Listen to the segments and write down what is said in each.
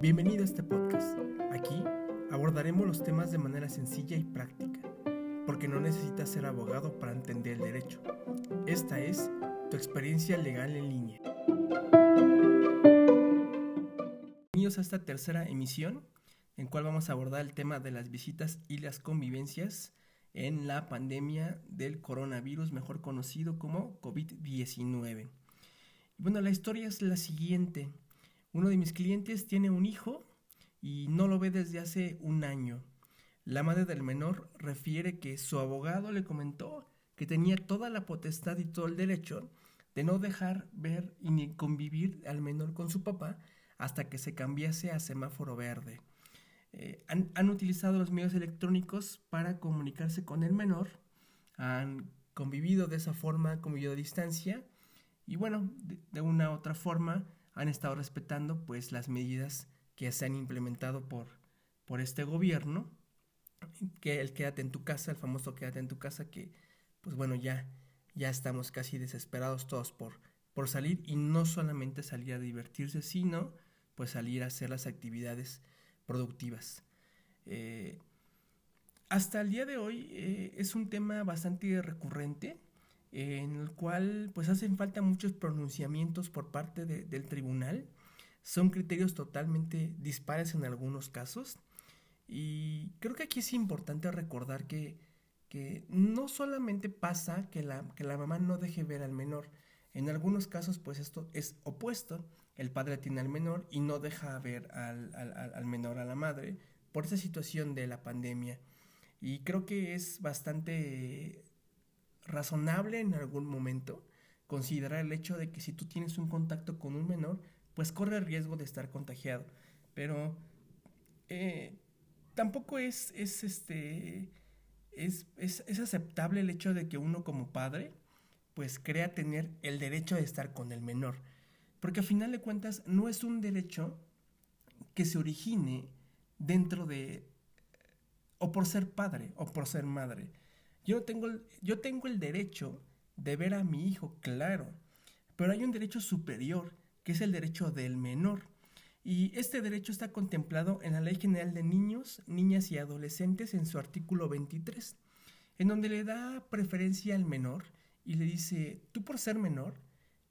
Bienvenido a este podcast. Aquí abordaremos los temas de manera sencilla y práctica, porque no necesitas ser abogado para entender el derecho. Esta es tu experiencia legal en línea. Bienvenidos a esta tercera emisión, en cual vamos a abordar el tema de las visitas y las convivencias en la pandemia del coronavirus, mejor conocido como COVID-19. Bueno, la historia es la siguiente. Uno de mis clientes tiene un hijo y no lo ve desde hace un año. La madre del menor refiere que su abogado le comentó que tenía toda la potestad y todo el derecho de no dejar ver y ni convivir al menor con su papá hasta que se cambiase a semáforo verde. Eh, han, utilizado los medios electrónicos para comunicarse con el menor, han convivido de esa forma, convivido a distancia y bueno, de, una u otra forma han estado respetando pues las medidas que se han implementado por, por este gobierno, que el quédate en tu casa, el famoso quédate en tu casa, que pues bueno, ya, ya estamos casi desesperados todos por, por salir y no solamente salir a divertirse, sino pues salir a hacer las actividades productivas. Eh, hasta el día de hoy eh, es un tema bastante recurrente en el cual pues hacen falta muchos pronunciamientos por parte del tribunal. Son criterios totalmente dispares en algunos casos. Y creo que aquí es importante recordar que, que no solamente pasa que la, que la mamá no deje ver al menor. En algunos casos pues esto es opuesto. El padre tiene al menor y no deja ver al, al, al menor a la madre por esa situación de la pandemia. Y creo que es bastante razonable en algún momento considerar el hecho de que si tú tienes un contacto con un menor, pues corre el riesgo de estar contagiado. Pero eh, tampoco es, es, este, es, es, aceptable el hecho de que uno como padre pues crea tener el derecho de estar con el menor. Porque a final de cuentas no es un derecho que se origine dentro de o por ser padre o por ser madre. Yo tengo, yo tengo el derecho de ver a mi hijo, claro, pero hay un derecho superior, que es el derecho del menor. Y este derecho está contemplado en la Ley General de Niños, Niñas y Adolescentes en su artículo 23, en donde le da preferencia al menor y le dice, tú por ser menor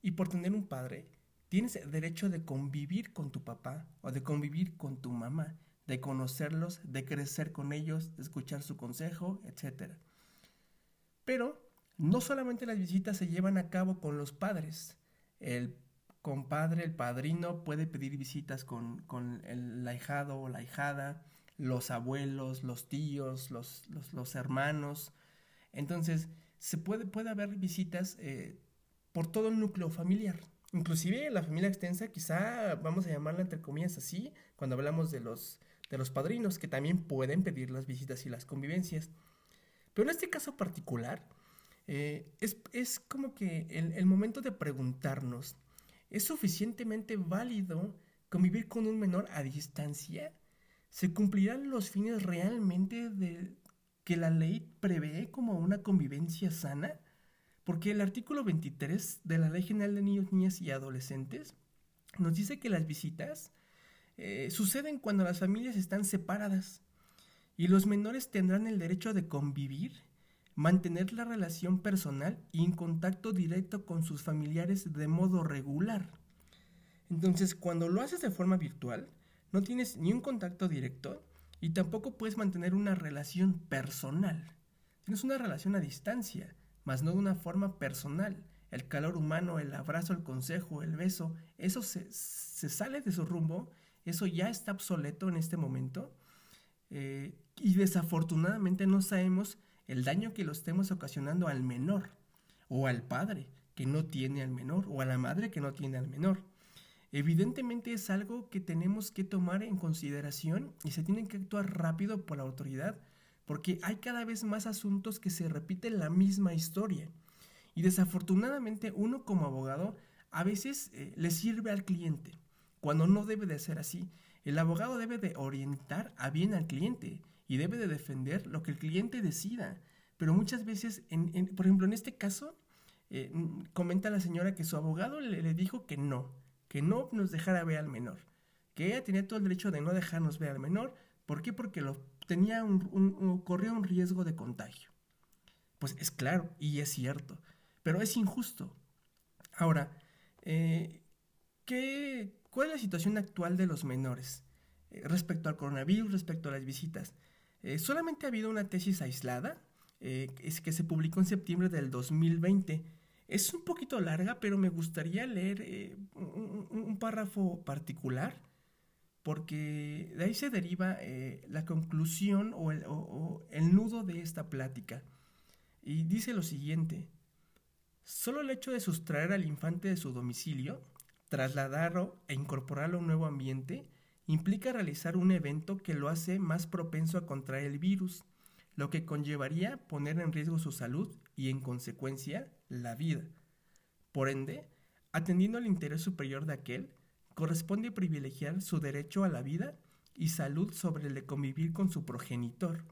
y por tener un padre, tienes derecho de convivir con tu papá o de convivir con tu mamá, de conocerlos, de crecer con ellos, de escuchar su consejo, etc. Pero no solamente las visitas se llevan a cabo con los padres. El compadre, el padrino puede pedir visitas con, el ahijado o la ahijada, los abuelos, los tíos, los, los, hermanos. Entonces, se puede, puede haber visitas eh, por todo el núcleo familiar. Inclusive la familia extensa, quizá vamos a llamarla entre comillas así, cuando hablamos de los, de los padrinos, que también pueden pedir las visitas y las convivencias. Pero en este caso particular, eh, es, como que el, el, momento de preguntarnos, ¿es suficientemente válido convivir con un menor a distancia? ¿Se cumplirán los fines realmente de que la ley prevé como una convivencia sana? Porque el artículo 23 de la Ley General de Niños, Niñas y Adolescentes nos dice que las visitas eh, suceden cuando las familias están separadas y los menores tendrán el derecho de convivir, mantener la relación personal y en contacto directo con sus familiares de modo regular. Entonces, cuando lo haces de forma virtual, no tienes ni un contacto directo y tampoco puedes mantener una relación personal. Tienes una relación a distancia, mas no de una forma personal. El calor humano, el abrazo, el consejo, el beso, eso se, sale de su rumbo, eso ya está obsoleto en este momento eh, y desafortunadamente no sabemos el daño que lo estemos ocasionando al menor o al padre que no tiene al menor o a la madre que no tiene al menor. Evidentemente es algo que tenemos que tomar en consideración y se tiene que actuar rápido por la autoridad porque hay cada vez más asuntos que se repiten la misma historia. Y desafortunadamente uno como abogado a veces eh, le sirve al cliente, cuando no debe de ser así. El abogado debe de orientar a bien al cliente y debe de defender lo que el cliente decida. Pero muchas veces, por ejemplo, en este caso, eh, comenta la señora que su abogado le, dijo que no, que no nos dejara ver al menor, que ella tenía todo el derecho de no dejarnos ver al menor. ¿Por qué? Porque lo, tenía un, corría un riesgo de contagio. Pues es claro y es cierto, pero es injusto. Ahora, eh, ¿qué, ¿cuál es la situación actual de los menores eh, respecto al coronavirus, respecto a las visitas? Eh, solamente ha habido una tesis aislada, que se publicó en septiembre del 2020. Es un poquito larga, pero me gustaría leer un, párrafo particular, porque de ahí se deriva la conclusión o el nudo de esta plática. Y dice lo siguiente. Solo el hecho de sustraer al infante de su domicilio, trasladarlo e incorporarlo a un nuevo ambiente, implica realizar un evento que lo hace más propenso a contraer el virus, lo que conllevaría poner en riesgo su salud y en consecuencia la vida. Por ende, atendiendo al interés superior de aquel, corresponde privilegiar su derecho a la vida y salud sobre el de convivir con su progenitor,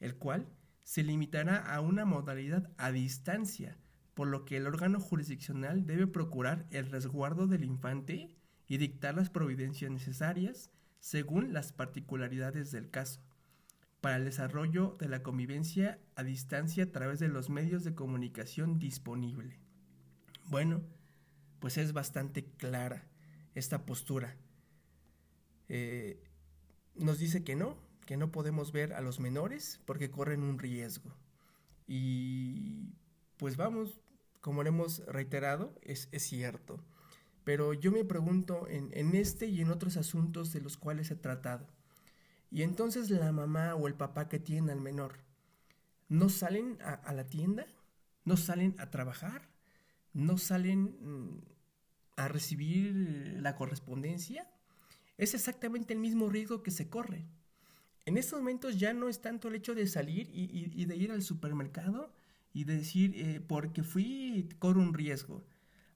el cual se limitará a una modalidad a distancia, por lo que el órgano jurisdiccional debe procurar el resguardo del infante y dictar las providencias necesarias según las particularidades del caso, para el desarrollo de la convivencia a distancia a través de los medios de comunicación disponible. Bueno, pues es bastante clara esta postura. Eh, nos dice que no, que no podemos ver a los menores porque corren un riesgo. Y pues vamos, como lo hemos reiterado, es, cierto. Pero yo me pregunto en, este y en otros asuntos de los cuales he tratado. Y entonces la mamá o el papá que tienen al menor, ¿no salen a, la tienda? ¿No salen a trabajar? ¿No salen mm, a recibir la correspondencia? Es exactamente el mismo riesgo que se corre. En estos momentos ya no es tanto el hecho de salir y de ir al supermercado, y decir, eh, porque fui, corro un riesgo.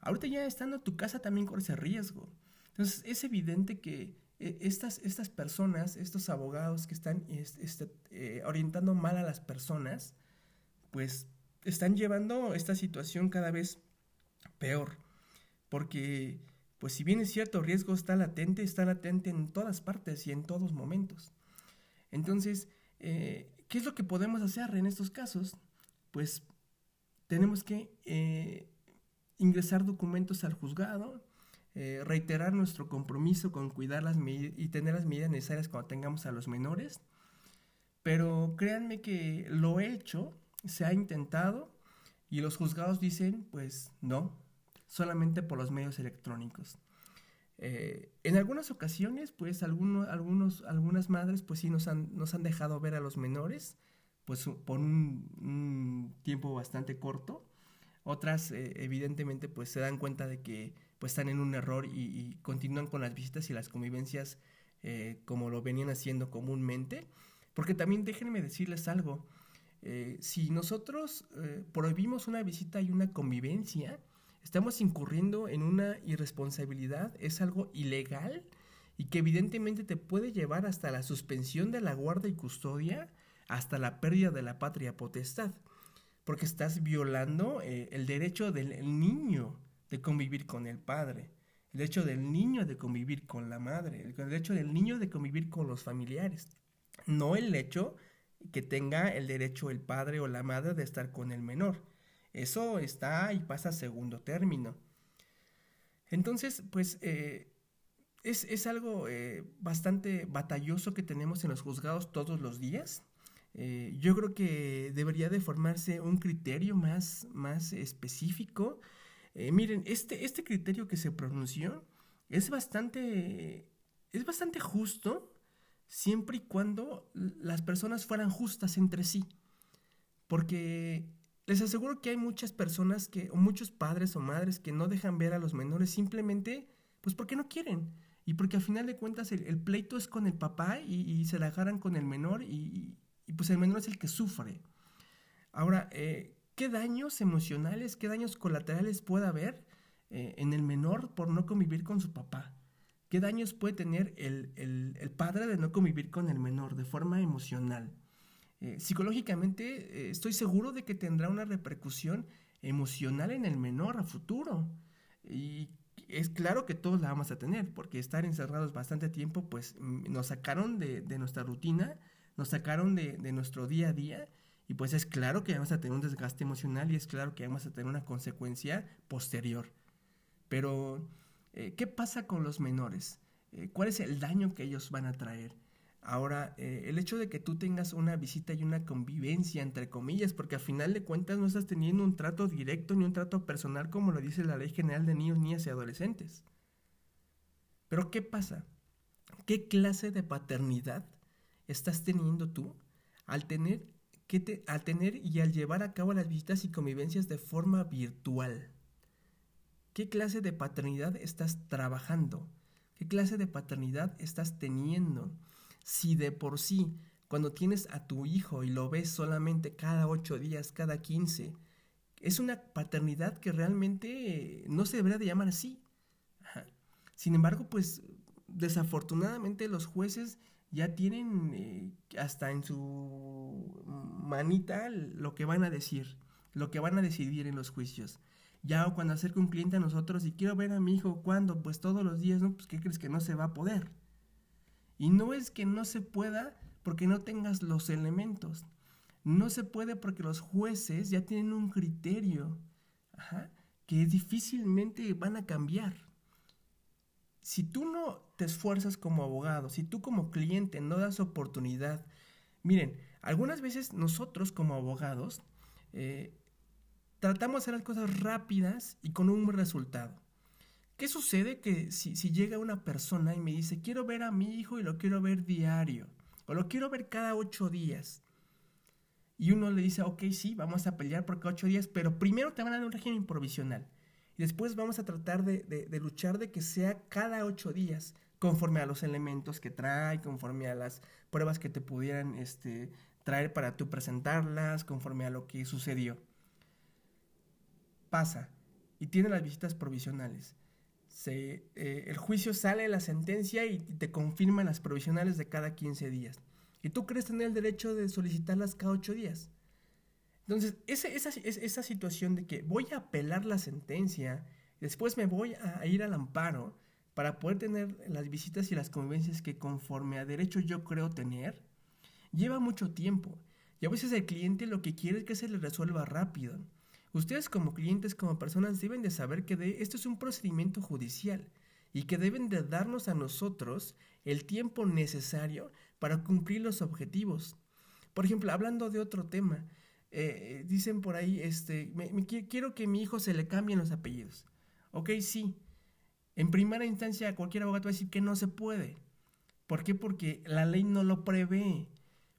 Ahorita ya estando en tu casa también corres ese riesgo. Entonces es evidente que eh, estas, estas personas, estos abogados que están este, eh, orientando mal a las personas, pues están llevando esta situación cada vez peor. Porque, pues si bien es cierto, el riesgo está latente, está latente en todas partes y en todos momentos. Entonces, ¿qué es lo que podemos hacer en estos casos? Pues tenemos que eh, ingresar documentos al juzgado, eh, reiterar nuestro compromiso con cuidar las y tener las medidas necesarias cuando tengamos a los menores. Pero créanme que lo he hecho, se ha intentado y los juzgados dicen, pues no, solamente por los medios electrónicos. Eh, en algunas ocasiones, pues algunos, algunas madres, pues sí nos han, nos han dejado ver a los menores, pues por un, tiempo bastante corto. Otras, eh, evidentemente, pues se dan cuenta de que pues están en un error y, continúan con las visitas y las convivencias eh, como lo venían haciendo comúnmente. Porque también déjenme decirles algo. Si nosotros prohibimos una visita y una convivencia, estamos incurriendo en una irresponsabilidad, es algo ilegal y que evidentemente te puede llevar hasta la suspensión de la guarda y custodia hasta la pérdida de la patria potestad, porque estás violando eh, el derecho del niño de convivir con el padre, el derecho del niño de convivir con la madre, el derecho del niño de convivir con los familiares, no el hecho que tenga el derecho el padre o la madre de estar con el menor. Eso está y pasa a segundo término. Entonces, pues eh, es, algo eh, bastante batalloso que tenemos en los juzgados todos los días. Eh, yo creo que debería de formarse un criterio más, más específico. Miren, este, este criterio que se pronunció es bastante, es bastante justo siempre y cuando las personas fueran justas entre sí. Porque les aseguro que hay muchas personas que, o muchos padres o madres que no dejan ver a los menores simplemente, pues porque no quieren. Y porque al final de cuentas el, pleito es con el papá y, se la agarran con el menor y, pues el menor es el que sufre. Ahora, eh, ¿qué daños emocionales, qué daños colaterales puede haber eh, en el menor por no convivir con su papá? ¿Qué daños puede tener el, padre de no convivir con el menor de forma emocional? Eh, psicológicamente estoy seguro de que tendrá una repercusión emocional en el menor a futuro. Y es claro que todos la vamos a tener, porque estar encerrados bastante tiempo, pues mm, nos sacaron de, nuestra rutina, nos sacaron de, nuestro día a día, y pues es claro que vamos a tener un desgaste emocional y es claro que vamos a tener una consecuencia posterior. Pero, eh, ¿qué pasa con los menores? Eh, ¿Cuál es el daño que ellos van a traer? Ahora, eh, el hecho de que tú tengas una visita y una convivencia, entre comillas, porque al final de cuentas no estás teniendo un trato directo ni un trato personal como lo dice la Ley General de Niños, Niñas y Adolescentes. Pero ¿qué pasa? ¿Qué clase de paternidad estás teniendo tú al tener, que al tener y al llevar a cabo las visitas y convivencias de forma virtual? ¿Qué clase de paternidad estás trabajando? ¿Qué clase de paternidad estás teniendo? Si de por sí, cuando tienes a tu hijo y lo ves solamente cada ocho días, cada quince, es una paternidad que realmente no se debería de llamar así. Sin embargo, pues desafortunadamente los jueces ya tienen eh, hasta en su manita lo que van a decir, lo que van a decidir en los juicios. Ya cuando acerca un cliente a nosotros y quiero ver a mi hijo, ¿cuándo? Pues todos los días, ¿no? Pues ¿qué crees que no se va a poder? Y no es que no se pueda porque no tengas los elementos. No se puede porque los jueces ya tienen un criterio que difícilmente van a cambiar. Si tú no te esfuerzas como abogado, si tú como cliente no das oportunidad, miren, algunas veces nosotros como abogados eh, tratamos de hacer las cosas rápidas y con un resultado. ¿Qué sucede que si, llega una persona y me dice, quiero ver a mi hijo y lo quiero ver diario, o lo quiero ver cada ocho días? Y uno le dice, ok, sí, vamos a pelear por cada ocho días, pero primero te van a dar un régimen provisional. Y después vamos a tratar de, luchar de que sea cada ocho días, conforme a los elementos que trae, conforme a las pruebas que te pudieran este, traer para tú presentarlas, conforme a lo que sucedió. Pasa y tiene las visitas provisionales se, eh, el juicio sale la sentencia y te confirman las provisionales de cada 15 días. Y tú crees tener el derecho de solicitarlas cada 8 días. Entonces, esa, esa, esa situación de que voy a apelar la sentencia, después me voy a ir al amparo para poder tener las visitas y las convivencias que conforme a derecho yo creo tener, lleva mucho tiempo. Y a veces el cliente lo que quiere es que se le resuelva rápido. Ustedes como clientes, como personas, deben de saber que de, esto es un procedimiento judicial y que deben de darnos a nosotros el tiempo necesario para cumplir los objetivos. Por ejemplo, hablando de otro tema, eh, dicen por ahí, este, quiero que mi hijo se le cambien los apellidos. Ok, sí. En primera instancia, cualquier abogado va a decir que no se puede. ¿Por qué? Porque la ley no lo prevé.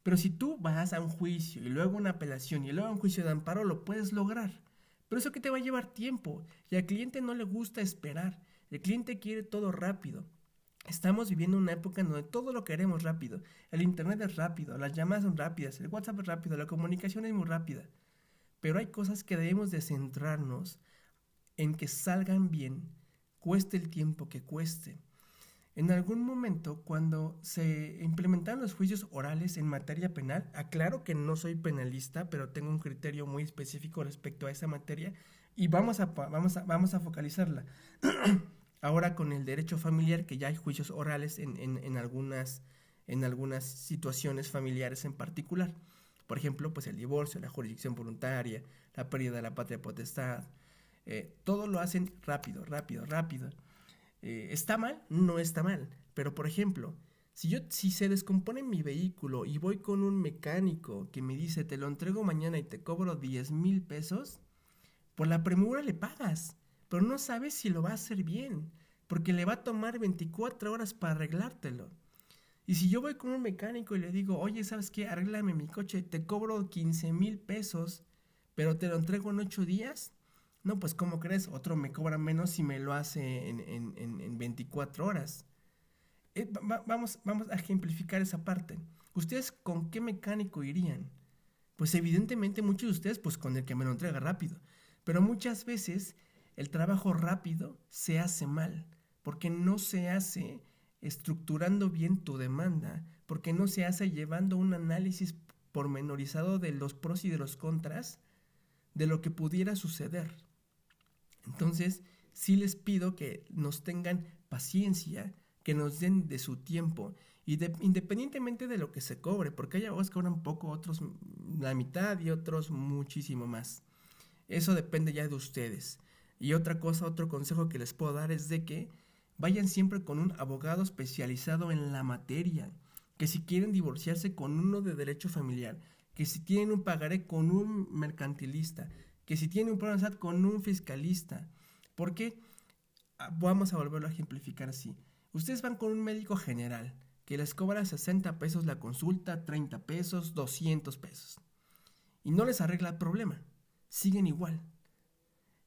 Pero si tú vas a un juicio y luego una apelación y luego un juicio de amparo, lo puedes lograr. Pero eso que te va a llevar tiempo y al cliente no le gusta esperar. El cliente quiere todo rápido. Estamos viviendo una época en donde todo lo queremos rápido. El internet es rápido, las llamadas son rápidas, el WhatsApp es rápido, la comunicación es muy rápida. Pero hay cosas que debemos de centrarnos en que salgan bien, cueste el tiempo que cueste. En algún momento, cuando se implementaron los juicios orales en materia penal, aclaro que no soy penalista, pero tengo un criterio muy específico respecto a esa materia y vamos a, vamos a, vamos a focalizarla. Ahora con el derecho familiar, que ya hay juicios orales en, en, algunas, en algunas situaciones familiares en particular. Por ejemplo, pues el divorcio, la jurisdicción voluntaria, la pérdida de la patria potestad. Eh, todo lo hacen rápido, rápido, rápido. Eh, ¿Está mal? No está mal. Pero, por ejemplo, si, yo, si se descompone mi vehículo y voy con un mecánico que me dice, te lo entrego mañana y te cobro 10 mil pesos, por la premura le pagas, pero no sabes si lo va a hacer bien, porque le va a tomar 24 horas para arreglártelo. Y si yo voy con un mecánico y le digo, oye, ¿sabes qué? Arréglame mi coche, te cobro 15 mil pesos, pero te lo entrego en 8 días, no, pues ¿cómo crees? Otro me cobra menos si me lo hace en, en, 24 horas. Eh, vamos, vamos a ejemplificar esa parte. ¿Ustedes con qué mecánico irían? Pues evidentemente muchos de ustedes pues con el que me lo entrega rápido. Pero muchas veces el trabajo rápido se hace mal, porque no se hace estructurando bien tu demanda, porque no se hace llevando un análisis pormenorizado de los pros y de los contras de lo que pudiera suceder. Entonces, sí les pido que nos tengan paciencia, que nos den de su tiempo y independientemente de lo que se cobre, porque hay abogados que cobran poco, otros la mitad y otros muchísimo más. Eso depende ya de ustedes. Y otra cosa, otro consejo que les puedo dar es de que vayan siempre con un abogado especializado en la materia, que si quieren divorciarse con uno de derecho familiar, que si tienen un pagaré con un mercantilista, que si tienen un problema con un fiscalista. Porque ah, vamos a volverlo a ejemplificar así. Ustedes van con un médico general que les cobra 60 pesos la consulta, 30 pesos, 200 pesos. Y no les arregla el problema. Siguen igual.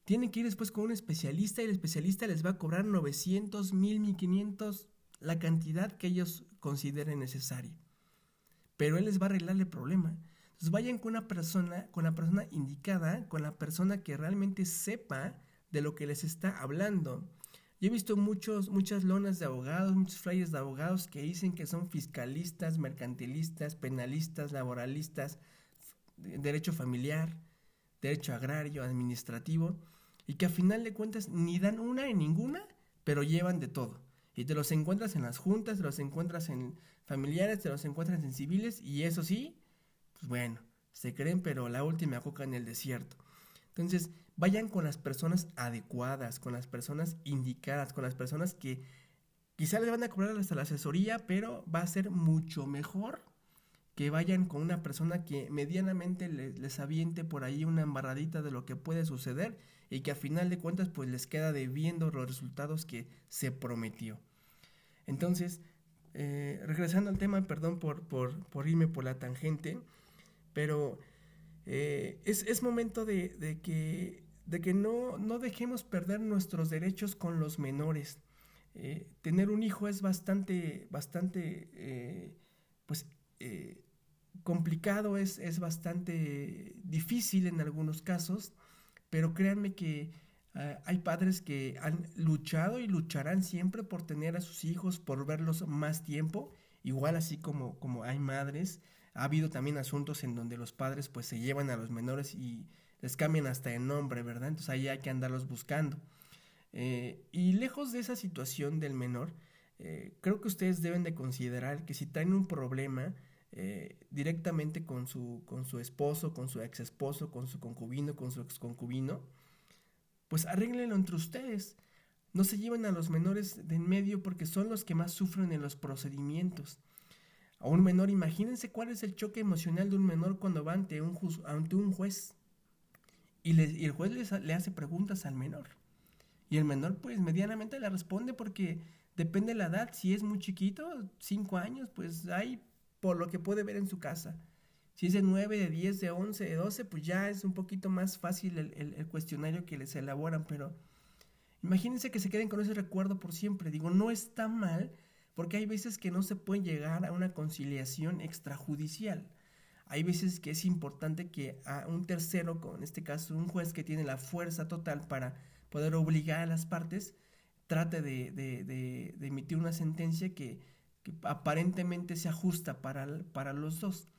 Tienen que ir después con un especialista y el especialista les va a cobrar 900, 1000, 1500, la cantidad que ellos consideren necesaria. Pero él les va a arreglar el problema. Vayan con una persona, con la persona indicada, con la persona que realmente sepa de lo que les está hablando. Yo he visto muchos, muchas lonas de abogados, muchos flyers de abogados que dicen que son fiscalistas, mercantilistas, penalistas, laboralistas, derecho familiar, derecho agrario, administrativo, y que a final de cuentas ni dan una en ninguna, pero llevan de todo. Y te los encuentras en las juntas, te los encuentras en familiares, te los encuentras en civiles, y eso sí, pues bueno, se creen, pero la última coca en el desierto. Entonces, vayan con las personas adecuadas, con las personas indicadas, con las personas que quizá les van a cobrar hasta la asesoría, pero va a ser mucho mejor que vayan con una persona que medianamente les, aviente por ahí una embarradita de lo que puede suceder y que a final de cuentas pues les queda debiendo los resultados que se prometió. Entonces, eh, regresando al tema, perdón por, por, irme por la tangente, pero eh, es, momento de, que, de que no, no, dejemos perder nuestros derechos con los menores. Eh, tener un hijo es bastante, bastante, pues, complicado, es, es bastante difícil en algunos casos, pero créanme que hay padres que han luchado y lucharán siempre por tener a sus hijos, por verlos más tiempo, igual así como, como hay madres. Ha habido también asuntos en donde los padres pues se llevan a los menores y les cambian hasta el nombre, ¿verdad? Entonces ahí hay que andarlos buscando. Eh, y lejos de esa situación del menor, eh, creo que ustedes deben de considerar que si traen un problema, eh, directamente con su, con su esposo, con su ex esposo, con su concubino, con su ex concubino, pues arréglenlo entre ustedes. No se lleven a los menores de en medio porque son los que más sufren en los procedimientos. A un menor, imagínense cuál es el choque emocional de un menor cuando va ante un, ante un juez y, el juez le hace preguntas al menor. Y el menor pues medianamente le responde porque depende de la edad, si es muy chiquito, 5 años, pues hay por lo que puede ver en su casa. Si es de 9, de 10, de 11, de 12, pues ya es un poquito más fácil el, cuestionario que les elaboran, pero imagínense que se queden con ese recuerdo por siempre. Digo, no está mal, porque hay veces que no se puede llegar a una conciliación extrajudicial. Hay veces que es importante que a un tercero, en este caso un juez que tiene la fuerza total para poder obligar a las partes, trate de emitir una sentencia que, aparentemente se ajusta para, para los dos.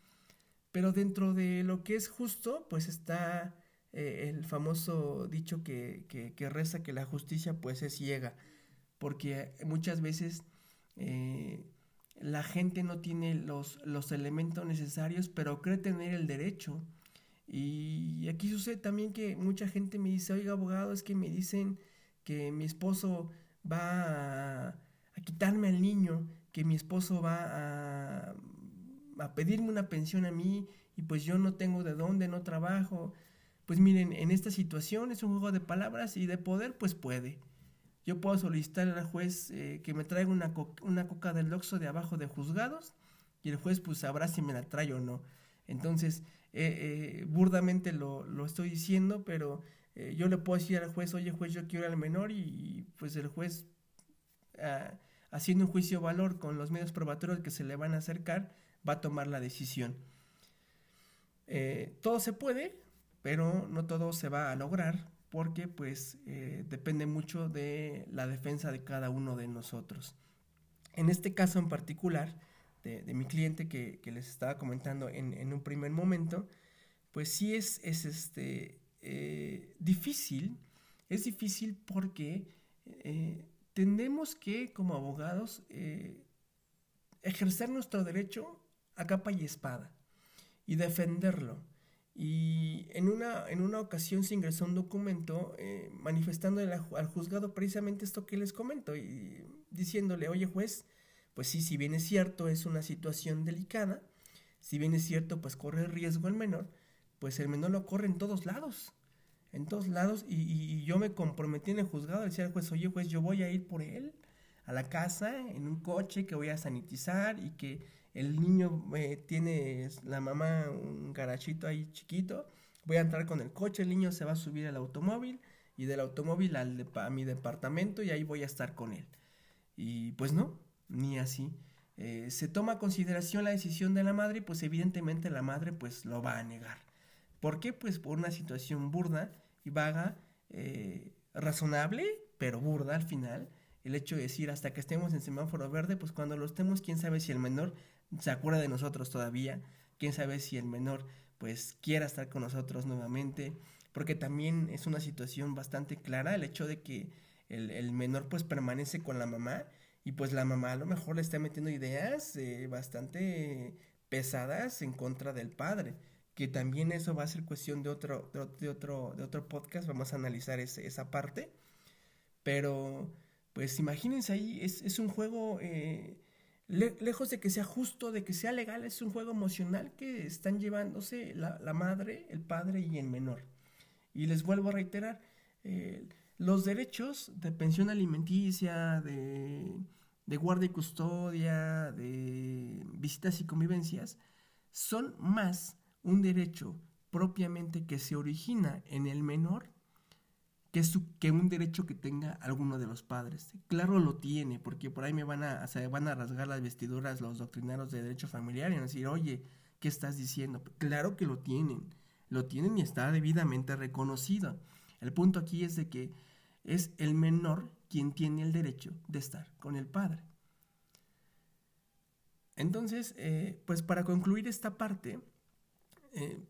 Pero dentro de lo que es justo, pues está eh, el famoso dicho que, que, reza que la justicia pues es ciega, porque muchas veces eh, la gente no tiene los, los elementos necesarios, pero cree tener el derecho. Y aquí sucede también que mucha gente me dice, oiga abogado, es que me dicen que mi esposo va a, a quitarme al niño que mi esposo va a, pedirme una pensión a mí y pues yo no tengo de dónde, no trabajo. Pues miren, en esta situación es un juego de palabras y de poder, pues puede. Yo puedo solicitar al juez eh, que me traiga una, una coca del Oxxo de abajo de juzgados y el juez pues sabrá si me la trae o no. Entonces, eh, eh, burdamente lo, lo, estoy diciendo, pero yo le puedo decir al juez, oye juez, yo quiero al menor y, pues el juez... Ah, haciendo un juicio valor con los medios probatorios que se le van a acercar, va a tomar la decisión. Todo se puede, pero no todo se va a lograr porque pues eh, depende mucho de la defensa de cada uno de nosotros. En este caso en particular, de, mi cliente que, les estaba comentando en, un primer momento, pues sí es, es, este, eh, difícil, es difícil porque eh, tenemos que, como abogados, eh, ejercer nuestro derecho a capa y espada y defenderlo. Y en una, en una ocasión se ingresó un documento manifestando al juzgado precisamente esto que les comento y diciéndole, oye juez, pues sí, si bien es cierto, es una situación delicada, si bien es cierto, pues corre riesgo el menor, pues el menor lo corre en todos lados, en todos lados, y, yo me comprometí en el juzgado, decía al juez, oye juez, yo voy a ir por él a la casa en un coche que voy a sanitizar y que el niño eh, tiene la mamá un garachito ahí chiquito, voy a entrar con el coche, el niño se va a subir al automóvil y del automóvil al a mi departamento y ahí voy a estar con él. Y pues no, ni así. Eh, se toma a consideración la decisión de la madre, pues evidentemente la madre pues lo va a negar. ¿Por qué? Pues por una situación burda y vaga, eh, razonable, pero burda al final. El hecho de decir hasta que estemos en semáforo verde, pues cuando lo estemos, quién sabe si el menor se acuerda de nosotros todavía, quién sabe si el menor pues quiera estar con nosotros nuevamente, porque también es una situación bastante clara el hecho de que el, el menor pues permanece con la mamá y pues la mamá a lo mejor le está metiendo ideas eh, bastante pesadas en contra del padre que también eso va a ser cuestión de otro, de, otro, de otro podcast, vamos a analizar esa parte. Pero, pues imagínense ahí, es, un juego, eh, lejos de que sea justo, de que sea legal, es un juego emocional que están llevándose la, madre, el padre y el menor. Y les vuelvo a reiterar, eh, los derechos de pensión alimenticia, de, de guardia y custodia, de visitas y convivencias, son más un derecho propiamente que se origina en el menor que, que un derecho que tenga alguno de los padres. Claro lo tiene, porque por ahí me van a, van a rasgar las vestiduras los doctrinarios de derecho familiar y van a decir, oye, ¿qué estás diciendo? Claro que lo tienen, lo tienen y está debidamente reconocido. El punto aquí es de que es el menor quien tiene el derecho de estar con el padre. Entonces, eh, pues para concluir esta parte, eh,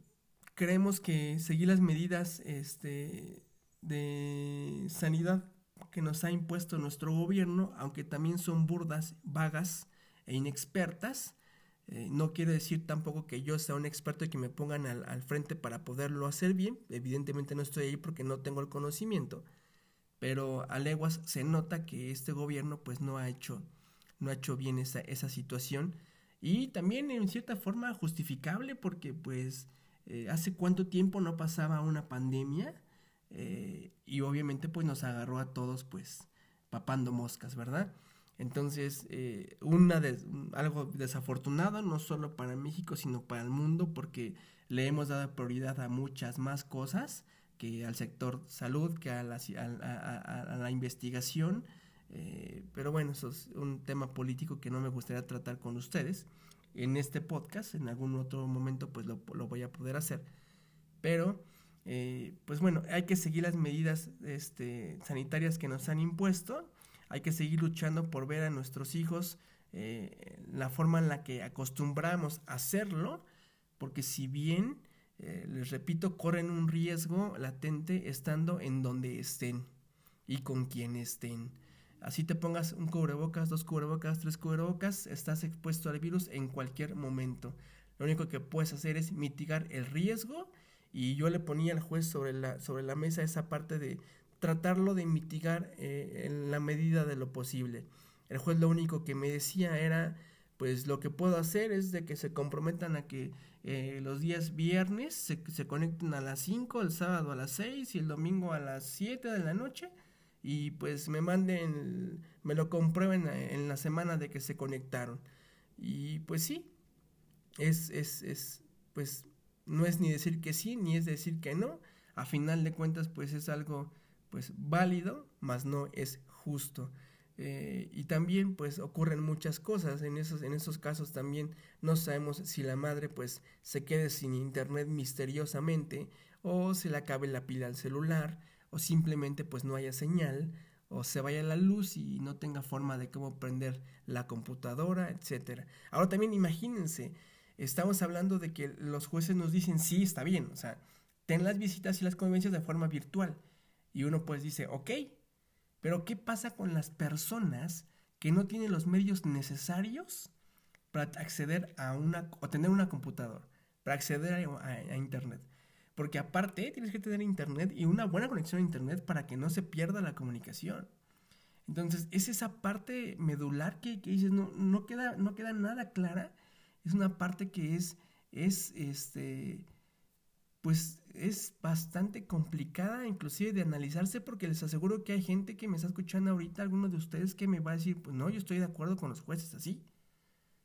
creemos que seguir las medidas este, de sanidad que nos ha impuesto nuestro gobierno, aunque también son burdas, vagas e inexpertas, eh, no quiere decir tampoco que yo sea un experto y que me pongan al, frente para poderlo hacer bien. Evidentemente no estoy ahí porque no tengo el conocimiento, pero a leguas se nota que este gobierno pues no ha hecho, no ha hecho bien esa, esa situación y también en cierta forma justificable porque pues eh, hace cuánto tiempo no pasaba una pandemia eh, y obviamente pues nos agarró a todos pues papando moscas, ¿verdad? Entonces, eh, una de, algo desafortunado, no solo para México, sino para el mundo, porque le hemos dado prioridad a muchas más cosas que al sector salud, que a la, a la investigación, eh, pero bueno, eso es un tema político que no me gustaría tratar con ustedes en este podcast. En algún otro momento pues lo, voy a poder hacer. Pero, eh, pues bueno, hay que seguir las medidas este, sanitarias que nos han impuesto. Hay que seguir luchando por ver a nuestros hijos eh, la forma en la que acostumbramos a hacerlo. Porque si bien, les repito, corren un riesgo latente estando en donde estén y con quien estén. Así te pongas un cubrebocas, dos cubrebocas, tres cubrebocas, estás expuesto al virus en cualquier momento. Lo único que puedes hacer es mitigar el riesgo y yo le ponía al juez sobre la, sobre la mesa esa parte de tratarlo de mitigar eh, en la medida de lo posible. El juez lo único que me decía era, pues lo que puedo hacer es de que se comprometan a que eh, los días viernes se, se conecten a las 5, el sábado a las 6 y el domingo a las 7 de la noche y pues me manden, me lo comprueben en la semana de que se conectaron. Y pues sí, es, es, es, pues no es ni decir que sí, ni es decir que no. A final de cuentas, pues es algo pues válido, mas no es justo. Eh, y también pues ocurren muchas cosas en esos en esos casos también no sabemos si la madre pues se quede sin internet misteriosamente o se le acabe la pila al celular o simplemente pues no haya señal o se vaya la luz y no tenga forma de cómo prender la computadora, etcétera. Ahora también imagínense, estamos hablando de que los jueces nos dicen sí, está bien, o sea, ten las visitas y las convivencias de forma virtual. Y uno pues dice, ok, pero ¿qué pasa con las personas que no tienen los medios necesarios para acceder a una, o tener una computadora, para acceder a, Internet? Porque aparte tienes que tener Internet y una buena conexión a Internet para que no se pierda la comunicación. Entonces, es esa parte medular que, que dices, no, no, queda, no queda nada clara. Es una parte que es, es este, pues es bastante complicada inclusive de analizarse porque les aseguro que hay gente que me está escuchando ahorita, algunos de ustedes que me va a decir, pues no, yo estoy de acuerdo con los jueces así,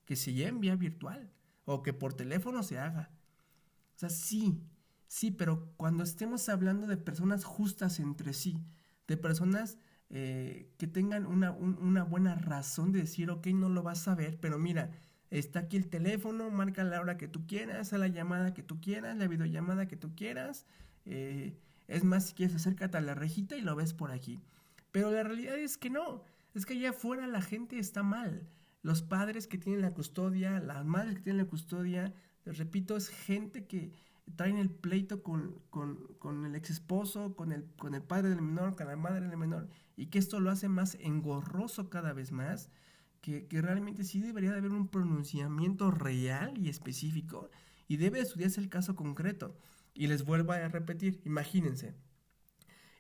que se lleve en vía virtual o que por teléfono se haga. O sea, sí, sí, pero cuando estemos hablando de personas justas entre sí, de personas eh, que tengan una, una buena razón de decir, ok, no lo vas a ver, pero mira, Está aquí el teléfono, marca la hora que tú quieras, a la llamada que tú quieras, la videollamada que tú quieras. Eh, es más, si quieres, acércate a la rejita y lo ves por aquí. Pero la realidad es que no, es que allá afuera la gente está mal. Los padres que tienen la custodia, las madres que tienen la custodia, les repito, es gente que traen el pleito con, con, el ex esposo, con el, con el padre del menor, con la madre del menor, y que esto lo hace más engorroso cada vez más que, realmente sí debería de haber un pronunciamiento real y específico y debe estudiarse el caso concreto. Y les vuelvo a repetir, imagínense,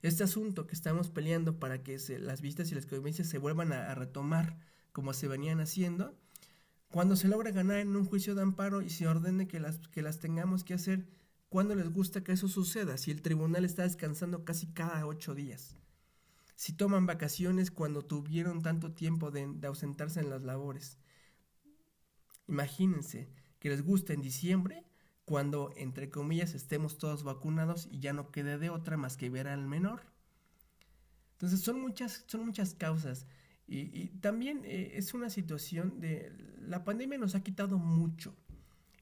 este asunto que estamos peleando para que las vistas y las convivencias se vuelvan a, retomar como se venían haciendo, cuando se logra ganar en un juicio de amparo y se ordene que las, que las tengamos que hacer, cuando les gusta que eso suceda? Si el tribunal está descansando casi cada ocho días si toman vacaciones cuando tuvieron tanto tiempo de, ausentarse en las labores. Imagínense que les gusta en diciembre cuando, entre comillas, estemos todos vacunados y ya no quede de otra más que ver al menor. Entonces son muchas, son muchas causas. Y, también eh, es una situación de... La pandemia nos ha quitado mucho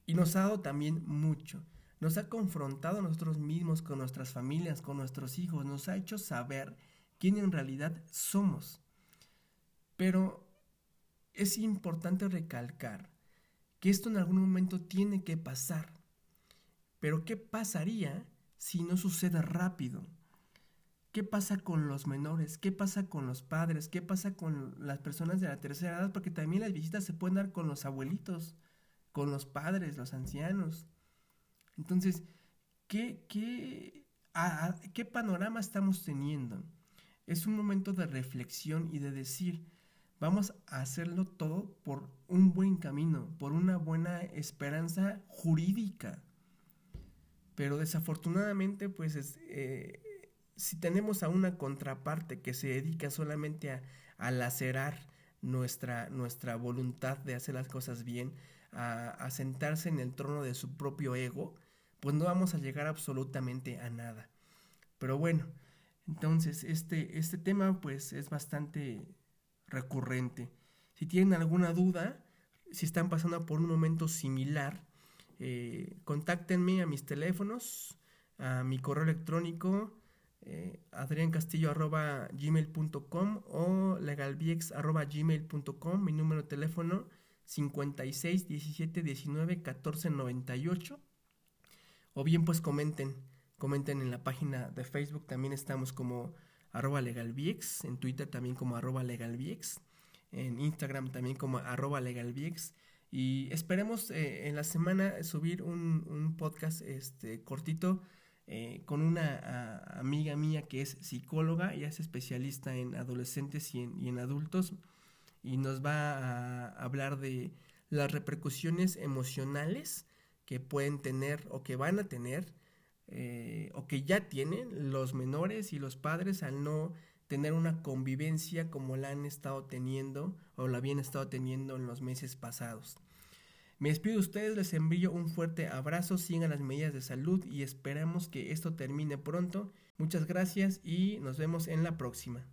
y nos ha dado también mucho. Nos ha confrontado a nosotros mismos, con nuestras familias, con nuestros hijos, nos ha hecho saber quién en realidad somos. Pero es importante recalcar que esto en algún momento tiene que pasar. Pero ¿qué pasaría si no sucede rápido? ¿Qué pasa con los menores? ¿Qué pasa con los padres? ¿Qué pasa con las personas de la tercera edad? Porque también las visitas se pueden dar con los abuelitos, con los padres, los ancianos. Entonces, ¿qué, qué, qué panorama estamos teniendo? Es un momento de reflexión y de decir, vamos a hacerlo todo por un buen camino, por una buena esperanza jurídica. Pero desafortunadamente, pues eh, si tenemos a una contraparte que se dedica solamente a, lacerar nuestra, nuestra voluntad de hacer las cosas bien, a sentarse en el trono de su propio ego, pues no vamos a llegar absolutamente a nada. Pero bueno, entonces, este, este tema pues es bastante recurrente. Si tienen alguna duda, si están pasando por un momento similar, eh, contáctenme a mis teléfonos, a mi correo electrónico eh, adriancastillo.gmail.com o legalviex.gmail.com, mi número de teléfono 56 17 19 14 98 o bien pues comenten Comenten en la página de Facebook, también estamos como arroba legalviex, en Twitter también como arroba legalviex, en Instagram también como arroba legalviex. Y esperemos eh, en la semana subir un, podcast este, cortito eh, con una amiga mía que es psicóloga, y es especialista en adolescentes y en, y en adultos, y nos va a hablar de las repercusiones emocionales que pueden tener o que van a tener eh, o que ya tienen los menores y los padres al no tener una convivencia como la han estado teniendo o la habían estado teniendo en los meses pasados. Me despido de ustedes, les envío un fuerte abrazo, sigan las medidas de salud y esperamos que esto termine pronto. Muchas gracias y nos vemos en la próxima.